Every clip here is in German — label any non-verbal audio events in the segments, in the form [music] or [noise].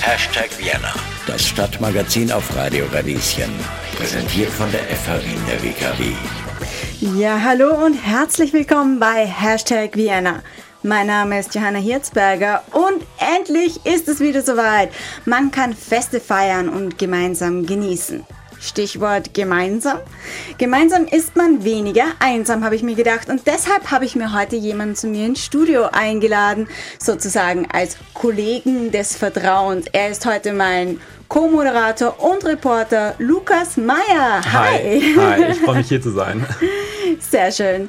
Hashtag Vienna, das Stadtmagazin auf Radio Radieschen. Präsentiert von der FH Wien der WKW. Ja, hallo und herzlich willkommen bei Hashtag Vienna. Mein Name ist Johanna Hirzberger und endlich ist es wieder soweit. Man kann Feste feiern und gemeinsam genießen. Stichwort gemeinsam. Gemeinsam ist man weniger einsam, habe ich mir gedacht. Und deshalb habe ich mir heute jemanden zu mir ins Studio eingeladen, sozusagen als Kollegen des Vertrauens. Er ist heute mein Co-Moderator und Reporter Lukas Meyer. Hi. Hi, ich [laughs] freue mich hier zu sein. Sehr schön.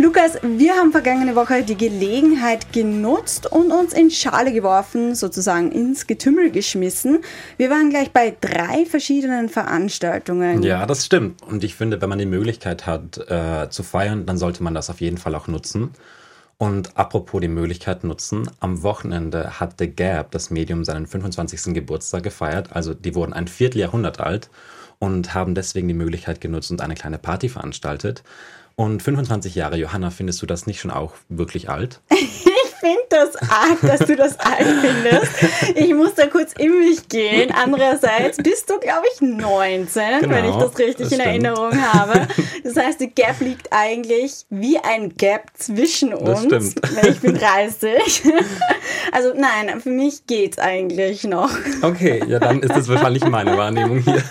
Lukas, wir haben vergangene Woche die Gelegenheit genutzt und uns in Schale geworfen, sozusagen ins Getümmel geschmissen. Wir waren gleich bei drei verschiedenen Veranstaltungen. Ja, das stimmt. Und ich finde, wenn man die Möglichkeit hat äh, zu feiern, dann sollte man das auf jeden Fall auch nutzen. Und apropos die Möglichkeit nutzen, am Wochenende hat The Gap, das Medium, seinen 25. Geburtstag gefeiert. Also die wurden ein Vierteljahrhundert alt und haben deswegen die Möglichkeit genutzt und eine kleine Party veranstaltet. Und 25 Jahre, Johanna, findest du das nicht schon auch wirklich alt? [laughs] Ich finde das arg, dass du das alt findest. Ich muss da kurz in mich gehen. Andererseits bist du, glaube ich, 19, genau, wenn ich das richtig das in Erinnerung habe. Das heißt, die Gap liegt eigentlich wie ein Gap zwischen uns. Das stimmt. Weil ich bin 30. Also nein, für mich geht es eigentlich noch. Okay, ja, dann ist das wahrscheinlich meine Wahrnehmung hier.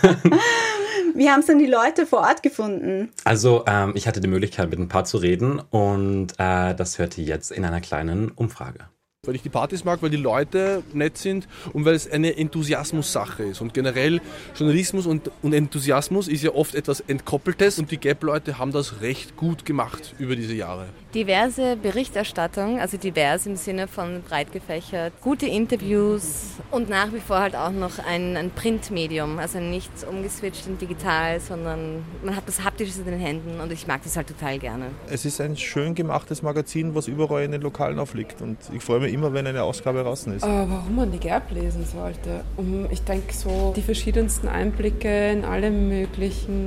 Wie haben es denn die Leute vor Ort gefunden? Also, ähm, ich hatte die Möglichkeit, mit ein paar zu reden und äh, das hörte jetzt in einer kleinen Umfrage weil ich die Partys mag, weil die Leute nett sind und weil es eine Enthusiasmus-Sache ist. Und generell Journalismus und, und, Enthusiasmus ist ja oft etwas Entkoppeltes und die Gap-Leute haben das recht gut gemacht über diese Jahre. Diverse Berichterstattung, also divers im Sinne von breit gefächert, gute Interviews und nach wie vor halt auch noch ein, ein Printmedium, also nicht umgeswitcht in digital, sondern man hat das Haptisches in den Händen und ich mag das halt total gerne. Es ist ein schön gemachtes Magazin, was überall in den Lokalen aufliegt und ich freue mich immer immer, wenn eine Ausgabe draußen ist. Uh, warum man die Gap lesen sollte? Um, ich denke, so die verschiedensten Einblicke in alle möglichen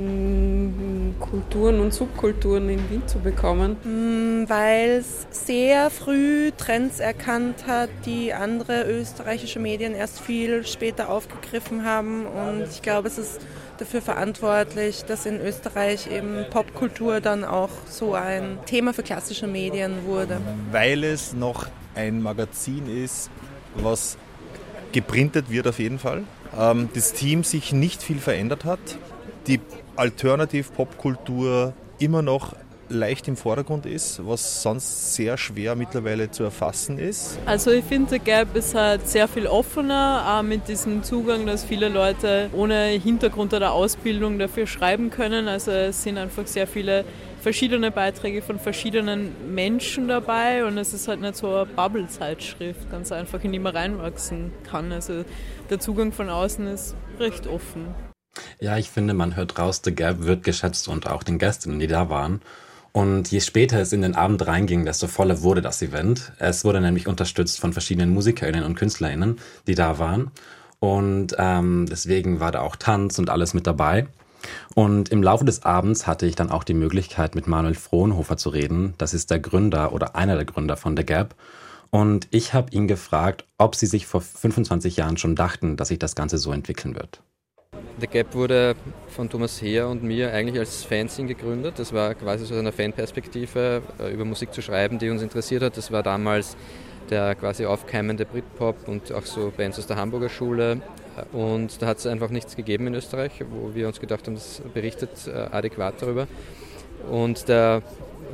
Kulturen und Subkulturen in Wien zu bekommen. Mm, Weil es sehr früh Trends erkannt hat, die andere österreichische Medien erst viel später aufgegriffen haben. Und ich glaube, es ist dafür verantwortlich, dass in Österreich eben Popkultur dann auch so ein Thema für klassische Medien wurde. Weil es noch ein Magazin ist, was geprintet wird auf jeden Fall. Ähm, das Team sich nicht viel verändert hat. Die Alternativ-Popkultur immer noch leicht im Vordergrund ist, was sonst sehr schwer mittlerweile zu erfassen ist. Also ich finde, der Gap ist halt sehr viel offener, auch mit diesem Zugang, dass viele Leute ohne Hintergrund oder Ausbildung dafür schreiben können. Also es sind einfach sehr viele verschiedene Beiträge von verschiedenen Menschen dabei und es ist halt nicht so eine Bubble-Zeitschrift, ganz einfach, in die man reinwachsen kann. Also der Zugang von außen ist recht offen. Ja, ich finde, man hört raus, The Gap wird geschätzt und auch den Gästen, die da waren. Und je später es in den Abend reinging, desto voller wurde das Event. Es wurde nämlich unterstützt von verschiedenen MusikerInnen und KünstlerInnen, die da waren. Und ähm, deswegen war da auch Tanz und alles mit dabei. Und im Laufe des Abends hatte ich dann auch die Möglichkeit, mit Manuel Frohnhofer zu reden. Das ist der Gründer oder einer der Gründer von The Gap. Und ich habe ihn gefragt, ob sie sich vor 25 Jahren schon dachten, dass sich das Ganze so entwickeln wird. The Gap wurde von Thomas Heer und mir eigentlich als Fanzine gegründet. Das war quasi so eine Fanperspektive, äh, über Musik zu schreiben, die uns interessiert hat. Das war damals der quasi aufkeimende Britpop und auch so Bands aus der Hamburger Schule, und da hat es einfach nichts gegeben in Österreich, wo wir uns gedacht haben, das berichtet äh, adäquat darüber. Und der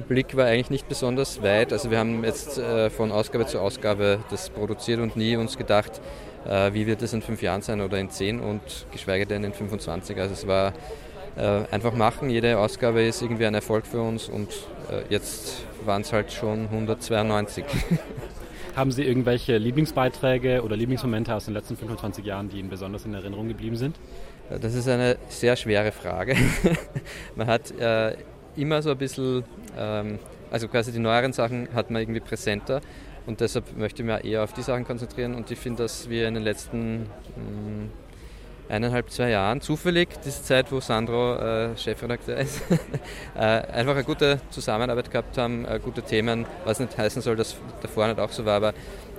Blick war eigentlich nicht besonders weit. Also wir haben jetzt äh, von Ausgabe zu Ausgabe das produziert und nie uns gedacht, wie wird das in fünf Jahren sein oder in zehn und geschweige denn in 25. Also es war einfach machen. Jede Ausgabe ist irgendwie ein Erfolg für uns und jetzt waren es halt schon 192. [laughs] Haben Sie irgendwelche Lieblingsbeiträge oder Lieblingsmomente aus den letzten 25 Jahren, die Ihnen besonders in Erinnerung geblieben sind? Das ist eine sehr schwere Frage. [laughs] man hat äh, immer so ein bisschen, ähm, also quasi die neueren Sachen hat man irgendwie präsenter und deshalb möchte ich mich eher auf die Sachen konzentrieren und ich finde, dass wir in den letzten mh, mm, eineinhalb, zwei Jahren zufällig, diese Zeit, wo Sandro äh, Chefredakteur ist, [laughs] äh, einfach eine gute Zusammenarbeit gehabt haben, äh, gute Themen, was nicht heißen soll, dass davor nicht auch so war, aber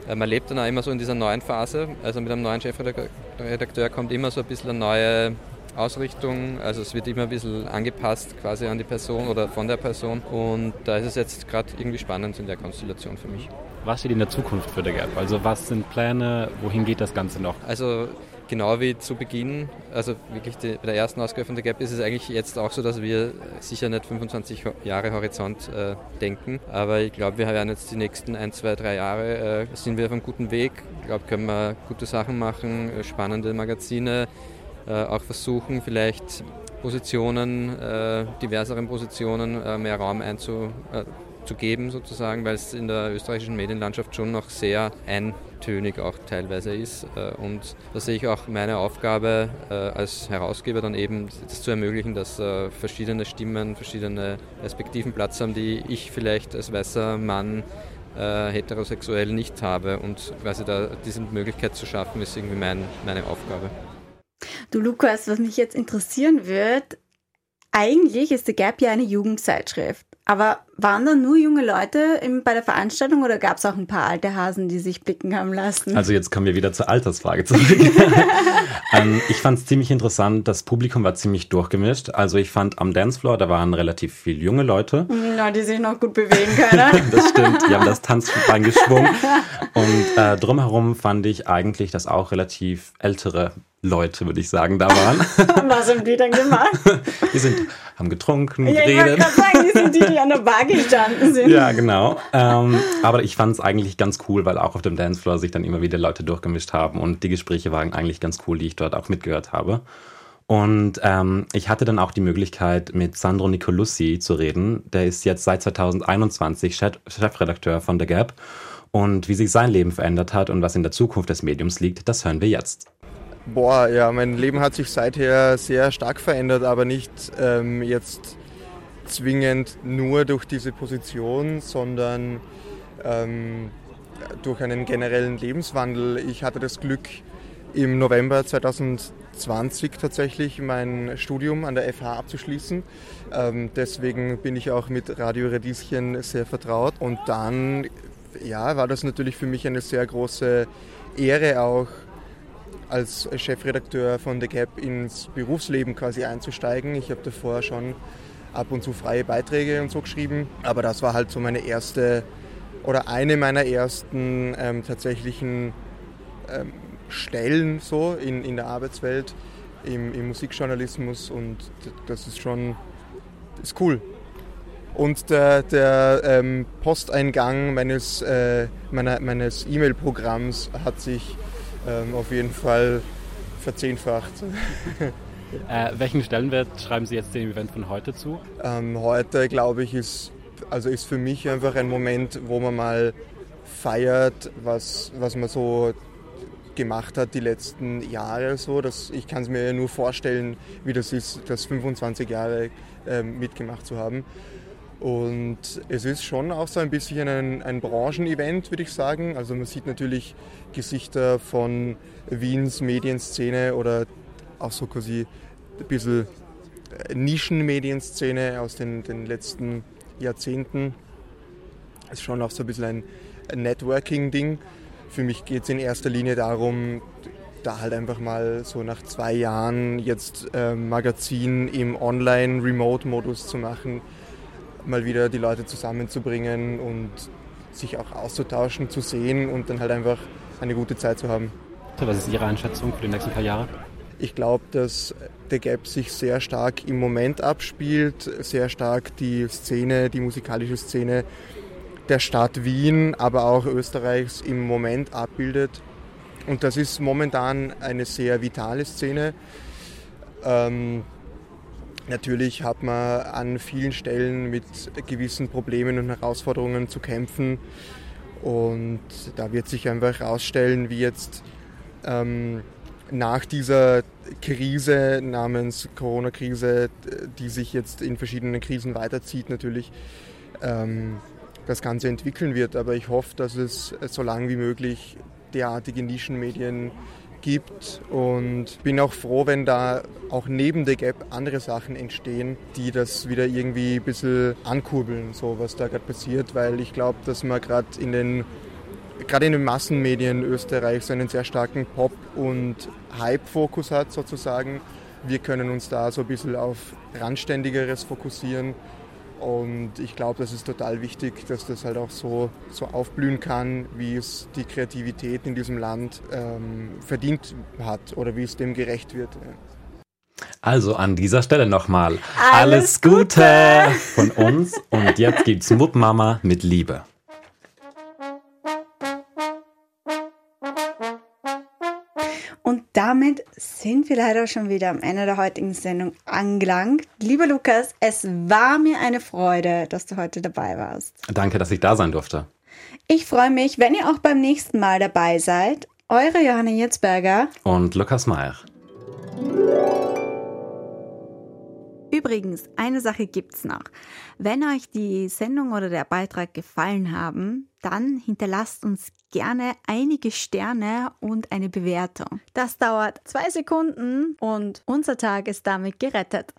äh, man lebt dann auch immer so in dieser neuen Phase. Also mit einem neuen Chefredakteur kommt immer so ein bisschen eine neue Ausrichtung. Also es wird immer ein bisschen angepasst quasi an die Person oder von der Person. Und da ist es jetzt gerade irgendwie spannend in der Konstellation für mich. Was steht in der Zukunft für der Gap? Also was sind Pläne? Wohin geht das Ganze noch? Also genau wie zu Beginn, also wirklich die, bei der ersten Ausgabe von der Gap ist es eigentlich jetzt auch so, dass wir sicher nicht 25 Jahre Horizont äh, denken, aber ich glaube, wir werden jetzt die nächsten ein, zwei, drei Jahre, äh, sind wir auf einem guten Weg. Ich glaube, können wir gute Sachen machen, äh, spannende Magazine, auch versuchen vielleicht Positionen, äh, diverseren Positionen äh, mehr Raum einzugeben sozusagen, weil es in der österreichischen Medienlandschaft schon noch sehr eintönig auch teilweise ist. Und da sehe ich auch meine Aufgabe als Herausgeber dann eben, das zu ermöglichen, dass verschiedene Stimmen, verschiedene Perspektiven Platz haben, die ich vielleicht als weißer Mann heterosexuell nicht habe. Und quasi da diese Möglichkeit zu schaffen, ist irgendwie mein, meine Aufgabe. Du Lukas, was mich jetzt interessieren wird, eigentlich ist The Gap ja eine Jugendzeitschrift. Aber waren da nur junge Leute im, bei der Veranstaltung oder gab es auch ein paar alte Hasen, die sich blicken haben lassen? Also jetzt kommen wir wieder zur Altersfrage zurück. [laughs] ähm, ich fand es ziemlich interessant, das Publikum war ziemlich durchgemischt. Also ich fand am Dancefloor, da waren relativ viele junge Leute. Ja, die sich noch gut bewegen können. [laughs] das stimmt, die haben das Tanzbein geschwungen. Und äh, drumherum fand ich eigentlich, dass auch relativ ältere Leute, würde ich sagen, da waren. [laughs] Was haben die dann gemacht? Die sind, haben getrunken, ja, geredet. Ich sagen, die sind die, die an der Bar gestanden [laughs] sind. Ja, genau. Ähm, aber ich fand es eigentlich ganz cool, weil auch auf dem Dancefloor sich dann immer wieder Leute durchgemischt haben und die Gespräche waren eigentlich ganz cool, die ich dort auch mitgehört habe. Und ähm, ich hatte dann auch die Möglichkeit, mit Sandro Nicolussi zu reden. Der ist jetzt seit 2021 Chefredakteur von The Gap. Und wie sich sein Leben verändert hat und was in der Zukunft des Mediums liegt, das hören wir jetzt. Boah, ja, mein Leben hat sich seither sehr stark verändert, aber nicht ähm, jetzt zwingend nur durch diese Position, sondern ähm, durch einen generellen Lebenswandel. Ich hatte das Glück, im November 2020 tatsächlich mein Studium an der FH abzuschließen. Ähm, deswegen bin ich auch mit Radio Radieschen sehr vertraut. Und dann ja, war das natürlich für mich eine sehr große Ehre auch als Chefredakteur von The Gap ins Berufsleben quasi einzusteigen. Ich habe davor schon ab und zu freie Beiträge und so geschrieben, aber das war halt so meine erste oder eine meiner ersten ähm, tatsächlichen ähm, Stellen so in, in der Arbeitswelt im, im Musikjournalismus und das ist schon ist cool. Und der, der ähm, Posteingang meines, äh, meines E-Mail-Programms hat sich ähm, auf jeden Fall verzehnfacht. äh, welchen Stellenwert schreiben Sie jetzt dem Event von heute zu? Ähm, heute, glaube ich, ist, also ist für mich einfach ein Moment, wo man mal feiert, was, was man so gemacht hat die letzten Jahre. So. Das, ich kann es mir nur vorstellen, wie das ist, das 25 Jahre äh, mitgemacht zu haben. Und es ist schon auch so ein bisschen ein, ein Branchenevent, würde ich sagen. Also man sieht natürlich Gesichter von Wiens Medienszene oder auch so quasi ein bisschen Nischenmedienszene aus den, den letzten Jahrzehnten. Es ist schon auch so ein bisschen ein Networking-Ding. Für mich geht es in erster Linie darum, da halt einfach mal so nach zwei Jahren jetzt äh, Magazin im Online-Remote-Modus zu machen mal wieder die Leute zusammenzubringen und sich auch auszutauschen, zu sehen und dann halt einfach eine gute Zeit zu haben. Was ist Ihre Einschätzung für die nächsten paar Jahre? Ich glaube, dass The Gap sich sehr stark im Moment abspielt, sehr stark die Szene, die musikalische Szene der Stadt Wien, aber auch Österreichs im Moment abbildet. Und das ist momentan eine sehr vitale Szene. Ähm, Natürlich hat man an vielen Stellen mit gewissen Problemen und Herausforderungen zu kämpfen. Und da wird sich einfach herausstellen, wie jetzt ähm, nach dieser Krise namens Corona-Krise, die sich jetzt in verschiedenen Krisen weiterzieht, natürlich ähm, das Ganze entwickeln wird. Aber ich hoffe, dass es so lange wie möglich derartige Nischenmedien gibt und bin auch froh, wenn da auch neben der Gap andere Sachen entstehen, die das wieder irgendwie ein bisschen ankurbeln, so was da gerade passiert, weil ich glaube, dass man gerade in den gerade in den Massenmedien Österreichs einen sehr starken Pop- und Hype-Fokus hat sozusagen. Wir können uns da so ein bisschen auf Randständigeres fokussieren. Und ich glaube, das ist total wichtig, dass das halt auch so, so aufblühen kann, wie es die Kreativität in diesem Land ähm, verdient hat oder wie es dem gerecht wird. Also an dieser Stelle nochmal alles, alles Gute. Gute von uns und jetzt gibt's Mutt Mama mit Liebe. Damit sind wir leider schon wieder am Ende der heutigen Sendung angelangt. Lieber Lukas, es war mir eine Freude, dass du heute dabei warst. Danke, dass ich da sein durfte. Ich freue mich, wenn ihr auch beim nächsten Mal dabei seid. Eure Johanna Jetzberger und Lukas Meyer. Übrigens, eine Sache gibt's noch. Wenn euch die Sendung oder der Beitrag gefallen haben, dann hinterlasst uns gerne einige Sterne und eine Bewertung. Das dauert zwei Sekunden und unser Tag ist damit gerettet.